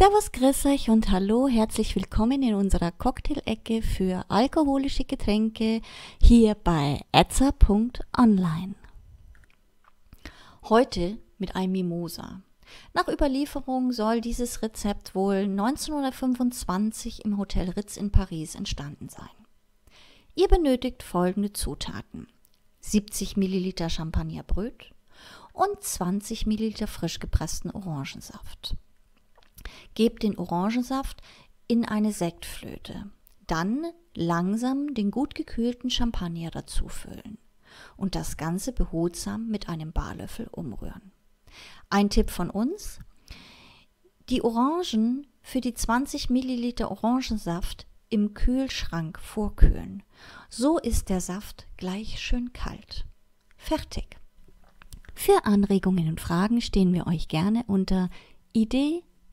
Servus, grüß euch und hallo, herzlich willkommen in unserer Cocktail-Ecke für alkoholische Getränke hier bei etzer.online. Heute mit einem Mimosa. Nach Überlieferung soll dieses Rezept wohl 1925 im Hotel Ritz in Paris entstanden sein. Ihr benötigt folgende Zutaten: 70 Milliliter Champagnerbröt und 20 Milliliter frisch gepressten Orangensaft. Gebt den Orangensaft in eine Sektflöte. Dann langsam den gut gekühlten Champagner dazufüllen und das Ganze behutsam mit einem Barlöffel umrühren. Ein Tipp von uns. Die Orangen für die 20 Milliliter Orangensaft im Kühlschrank vorkühlen. So ist der Saft gleich schön kalt. Fertig. Für Anregungen und Fragen stehen wir euch gerne unter idee